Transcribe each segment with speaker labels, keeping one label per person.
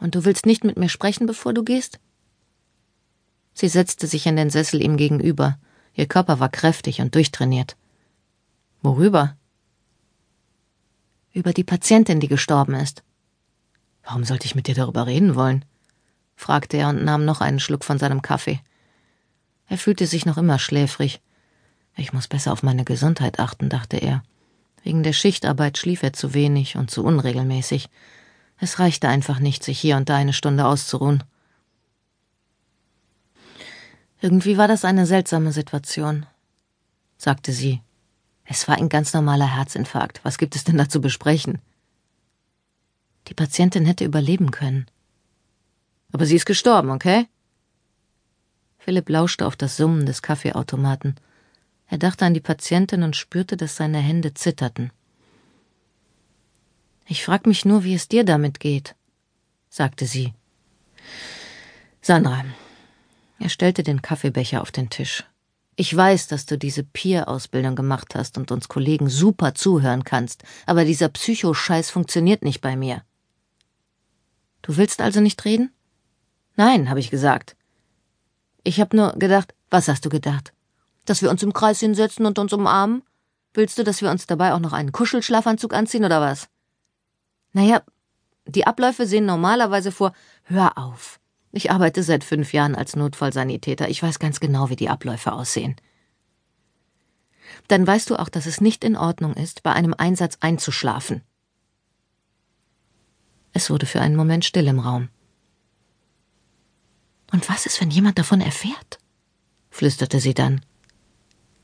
Speaker 1: Und du willst nicht mit mir sprechen, bevor du gehst? Sie setzte sich in den Sessel ihm gegenüber. Ihr Körper war kräftig und durchtrainiert. Worüber? Über die Patientin, die gestorben ist. Warum sollte ich mit dir darüber reden wollen? fragte er und nahm noch einen Schluck von seinem Kaffee. Er fühlte sich noch immer schläfrig. Ich muss besser auf meine Gesundheit achten, dachte er. Wegen der Schichtarbeit schlief er zu wenig und zu unregelmäßig. Es reichte einfach nicht, sich hier und da eine Stunde auszuruhen. Irgendwie war das eine seltsame Situation, sagte sie. Es war ein ganz normaler Herzinfarkt. Was gibt es denn da zu besprechen? Die Patientin hätte überleben können. Aber sie ist gestorben, okay? Philipp lauschte auf das Summen des Kaffeeautomaten. Er dachte an die Patientin und spürte, dass seine Hände zitterten. Ich frag mich nur, wie es dir damit geht, sagte sie. Sandra. Er stellte den Kaffeebecher auf den Tisch. Ich weiß, dass du diese Peer-Ausbildung gemacht hast und uns Kollegen super zuhören kannst, aber dieser Psychoscheiß funktioniert nicht bei mir. Du willst also nicht reden? Nein, habe ich gesagt. Ich hab nur gedacht, was hast du gedacht? Dass wir uns im Kreis hinsetzen und uns umarmen? Willst du, dass wir uns dabei auch noch einen Kuschelschlafanzug anziehen oder was? Naja, die Abläufe sehen normalerweise vor. Hör auf. Ich arbeite seit fünf Jahren als Notfallsanitäter. Ich weiß ganz genau, wie die Abläufe aussehen. Dann weißt du auch, dass es nicht in Ordnung ist, bei einem Einsatz einzuschlafen. Es wurde für einen Moment still im Raum. Und was ist, wenn jemand davon erfährt? flüsterte sie dann.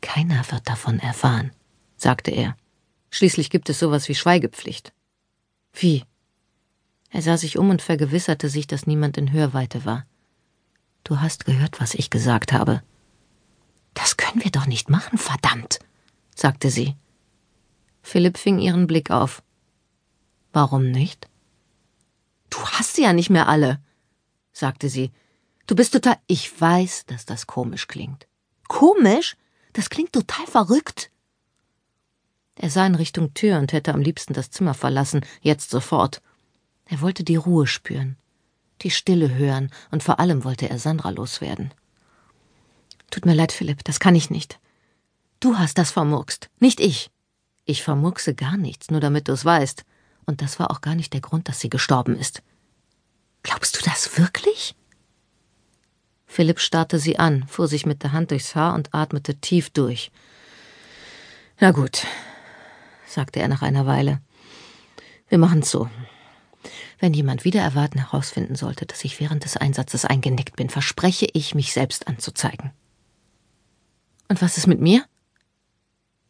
Speaker 1: Keiner wird davon erfahren, sagte er. Schließlich gibt es sowas wie Schweigepflicht. Wie? Er sah sich um und vergewisserte sich, dass niemand in Hörweite war. Du hast gehört, was ich gesagt habe. Das können wir doch nicht machen, verdammt, sagte sie. Philipp fing ihren Blick auf. Warum nicht? Du hast sie ja nicht mehr alle, sagte sie. Du bist total. Ich weiß, dass das komisch klingt. Komisch? Das klingt total verrückt. Er sah in Richtung Tür und hätte am liebsten das Zimmer verlassen, jetzt sofort. Er wollte die Ruhe spüren, die Stille hören und vor allem wollte er Sandra loswerden. Tut mir leid, Philipp, das kann ich nicht. Du hast das vermurkst, nicht ich. Ich vermurkse gar nichts, nur damit du es weißt. Und das war auch gar nicht der Grund, dass sie gestorben ist. Glaubst du das wirklich? Philipp starrte sie an, fuhr sich mit der Hand durchs Haar und atmete tief durch. Na gut, sagte er nach einer Weile. Wir machen's so. Wenn jemand wieder erwarten herausfinden sollte, dass ich während des Einsatzes eingenickt bin, verspreche ich, mich selbst anzuzeigen. Und was ist mit mir?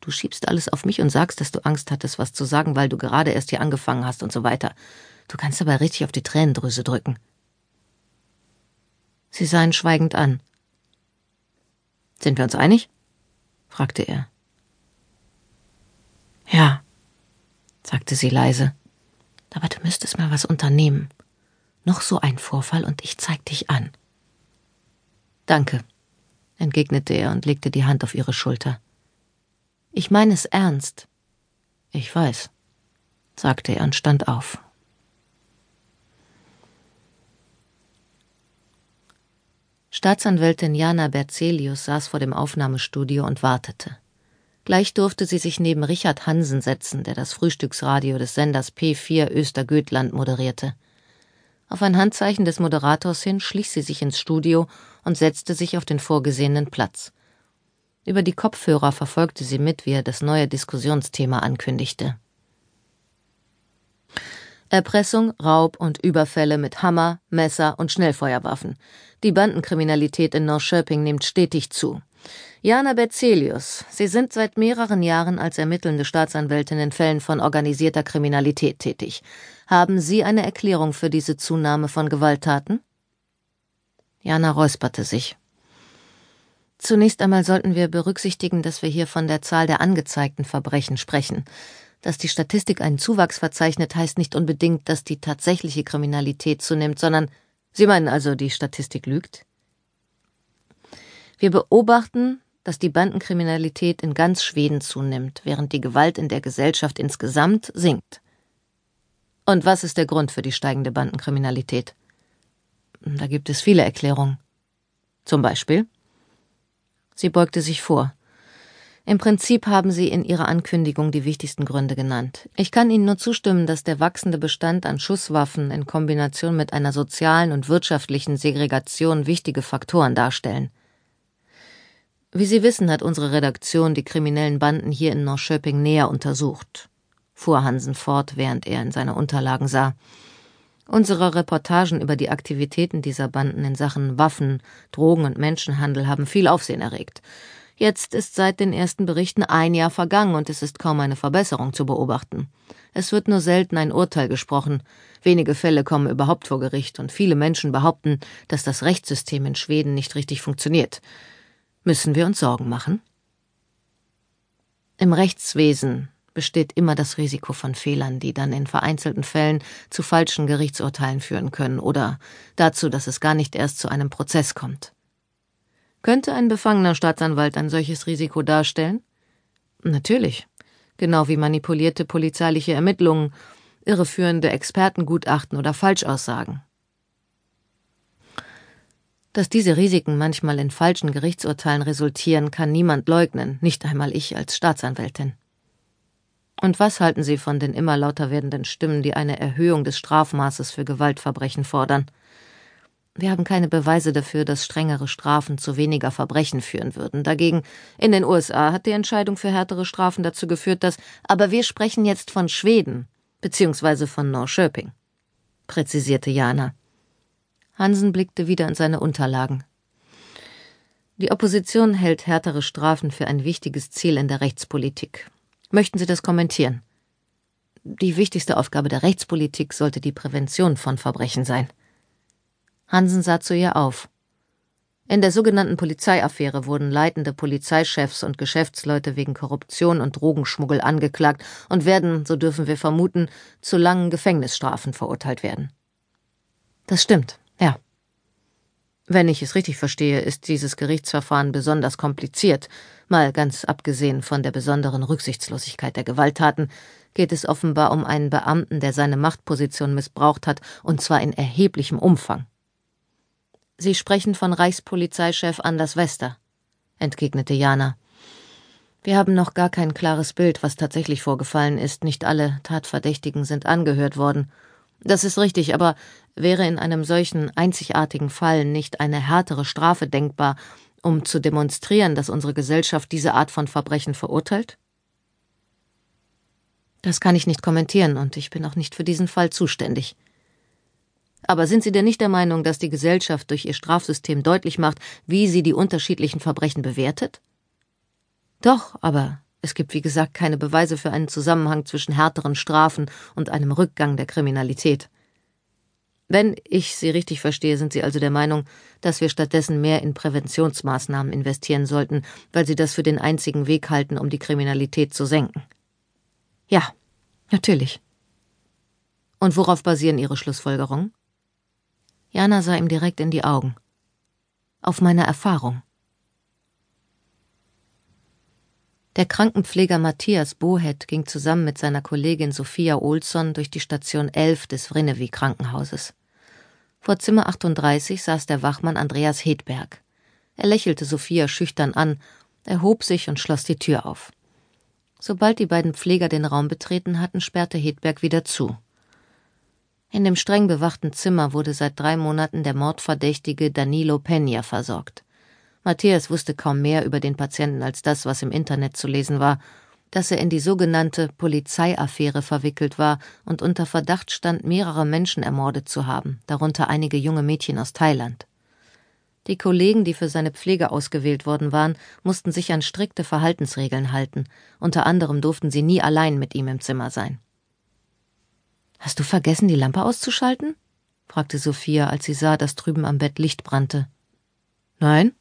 Speaker 1: Du schiebst alles auf mich und sagst, dass du Angst hattest, was zu sagen, weil du gerade erst hier angefangen hast und so weiter. Du kannst aber richtig auf die Tränendrüse drücken. Sie sah ihn schweigend an. Sind wir uns einig? fragte er. Ja, sagte sie leise. Aber du müsstest mal was unternehmen. Noch so ein Vorfall und ich zeig dich an. Danke, entgegnete er und legte die Hand auf ihre Schulter. Ich meine es ernst. Ich weiß, sagte er und stand auf. Staatsanwältin Jana Berzelius saß vor dem Aufnahmestudio und wartete. Gleich durfte sie sich neben Richard Hansen setzen, der das Frühstücksradio des Senders P4 Östergötland moderierte. Auf ein Handzeichen des Moderators hin schlich sie sich ins Studio und setzte sich auf den vorgesehenen Platz. Über die Kopfhörer verfolgte sie mit, wie er das neue Diskussionsthema ankündigte. Erpressung, Raub und Überfälle mit Hammer, Messer und Schnellfeuerwaffen. Die Bandenkriminalität in Norrköping nimmt stetig zu. Jana Berzelius, Sie sind seit mehreren Jahren als ermittelnde Staatsanwältin in Fällen von organisierter Kriminalität tätig. Haben Sie eine Erklärung für diese Zunahme von Gewalttaten? Jana räusperte sich. Zunächst einmal sollten wir berücksichtigen, dass wir hier von der Zahl der angezeigten Verbrechen sprechen. Dass die Statistik einen Zuwachs verzeichnet, heißt nicht unbedingt, dass die tatsächliche Kriminalität zunimmt, sondern Sie meinen also, die Statistik lügt? Wir beobachten, dass die Bandenkriminalität in ganz Schweden zunimmt, während die Gewalt in der Gesellschaft insgesamt sinkt. Und was ist der Grund für die steigende Bandenkriminalität? Da gibt es viele Erklärungen. Zum Beispiel? Sie beugte sich vor. Im Prinzip haben Sie in Ihrer Ankündigung die wichtigsten Gründe genannt. Ich kann Ihnen nur zustimmen, dass der wachsende Bestand an Schusswaffen in Kombination mit einer sozialen und wirtschaftlichen Segregation wichtige Faktoren darstellen. Wie Sie wissen, hat unsere Redaktion die kriminellen Banden hier in Norrköping näher untersucht, fuhr Hansen fort, während er in seine Unterlagen sah. Unsere Reportagen über die Aktivitäten dieser Banden in Sachen Waffen, Drogen und Menschenhandel haben viel Aufsehen erregt. Jetzt ist seit den ersten Berichten ein Jahr vergangen und es ist kaum eine Verbesserung zu beobachten. Es wird nur selten ein Urteil gesprochen. Wenige Fälle kommen überhaupt vor Gericht und viele Menschen behaupten, dass das Rechtssystem in Schweden nicht richtig funktioniert. Müssen wir uns Sorgen machen? Im Rechtswesen besteht immer das Risiko von Fehlern, die dann in vereinzelten Fällen zu falschen Gerichtsurteilen führen können oder dazu, dass es gar nicht erst zu einem Prozess kommt. Könnte ein befangener Staatsanwalt ein solches Risiko darstellen? Natürlich. Genau wie manipulierte polizeiliche Ermittlungen, irreführende Expertengutachten oder Falschaussagen. Dass diese Risiken manchmal in falschen Gerichtsurteilen resultieren, kann niemand leugnen, nicht einmal ich als Staatsanwältin. Und was halten Sie von den immer lauter werdenden Stimmen, die eine Erhöhung des Strafmaßes für Gewaltverbrechen fordern? Wir haben keine Beweise dafür, dass strengere Strafen zu weniger Verbrechen führen würden. Dagegen, in den USA hat die Entscheidung für härtere Strafen dazu geführt, dass, aber wir sprechen jetzt von Schweden, beziehungsweise von Norrköping, präzisierte Jana. Hansen blickte wieder in seine Unterlagen. Die Opposition hält härtere Strafen für ein wichtiges Ziel in der Rechtspolitik. Möchten Sie das kommentieren? Die wichtigste Aufgabe der Rechtspolitik sollte die Prävention von Verbrechen sein. Hansen sah zu ihr auf. In der sogenannten Polizeiaffäre wurden leitende Polizeichefs und Geschäftsleute wegen Korruption und Drogenschmuggel angeklagt und werden, so dürfen wir vermuten, zu langen Gefängnisstrafen verurteilt werden. Das stimmt. Wenn ich es richtig verstehe, ist dieses Gerichtsverfahren besonders kompliziert. Mal ganz abgesehen von der besonderen Rücksichtslosigkeit der Gewalttaten, geht es offenbar um einen Beamten, der seine Machtposition missbraucht hat, und zwar in erheblichem Umfang. Sie sprechen von Reichspolizeichef Anders Wester, entgegnete Jana. Wir haben noch gar kein klares Bild, was tatsächlich vorgefallen ist. Nicht alle Tatverdächtigen sind angehört worden. Das ist richtig, aber wäre in einem solchen einzigartigen Fall nicht eine härtere Strafe denkbar, um zu demonstrieren, dass unsere Gesellschaft diese Art von Verbrechen verurteilt? Das kann ich nicht kommentieren, und ich bin auch nicht für diesen Fall zuständig. Aber sind Sie denn nicht der Meinung, dass die Gesellschaft durch ihr Strafsystem deutlich macht, wie sie die unterschiedlichen Verbrechen bewertet? Doch, aber es gibt wie gesagt keine Beweise für einen Zusammenhang zwischen härteren Strafen und einem Rückgang der Kriminalität. Wenn ich Sie richtig verstehe, sind Sie also der Meinung, dass wir stattdessen mehr in Präventionsmaßnahmen investieren sollten, weil Sie das für den einzigen Weg halten, um die Kriminalität zu senken. Ja, natürlich. Und worauf basieren Ihre Schlussfolgerungen? Jana sah ihm direkt in die Augen. Auf meiner Erfahrung. Der Krankenpfleger Matthias Bohet ging zusammen mit seiner Kollegin Sophia Olsson durch die Station 11 des Vrinnevi Krankenhauses. Vor Zimmer 38 saß der Wachmann Andreas Hedberg. Er lächelte Sophia schüchtern an, erhob sich und schloss die Tür auf. Sobald die beiden Pfleger den Raum betreten hatten, sperrte Hedberg wieder zu. In dem streng bewachten Zimmer wurde seit drei Monaten der Mordverdächtige Danilo Peña versorgt. Matthias wusste kaum mehr über den Patienten als das, was im Internet zu lesen war, dass er in die sogenannte Polizeiaffäre verwickelt war und unter Verdacht stand, mehrere Menschen ermordet zu haben, darunter einige junge Mädchen aus Thailand. Die Kollegen, die für seine Pflege ausgewählt worden waren, mussten sich an strikte Verhaltensregeln halten, unter anderem durften sie nie allein mit ihm im Zimmer sein. Hast du vergessen, die Lampe auszuschalten? fragte Sophia, als sie sah, dass drüben am Bett Licht brannte. Nein,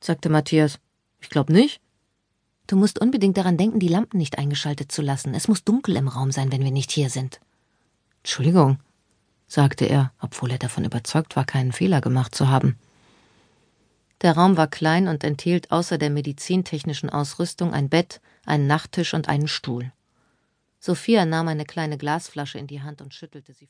Speaker 1: sagte Matthias. Ich glaub nicht. Du musst unbedingt daran denken, die Lampen nicht eingeschaltet zu lassen. Es muss dunkel im Raum sein, wenn wir nicht hier sind. Entschuldigung, sagte er, obwohl er davon überzeugt war, keinen Fehler gemacht zu haben. Der Raum war klein und enthielt außer der medizintechnischen Ausrüstung ein Bett, einen Nachttisch und einen Stuhl. Sophia nahm eine kleine Glasflasche in die Hand und schüttelte sie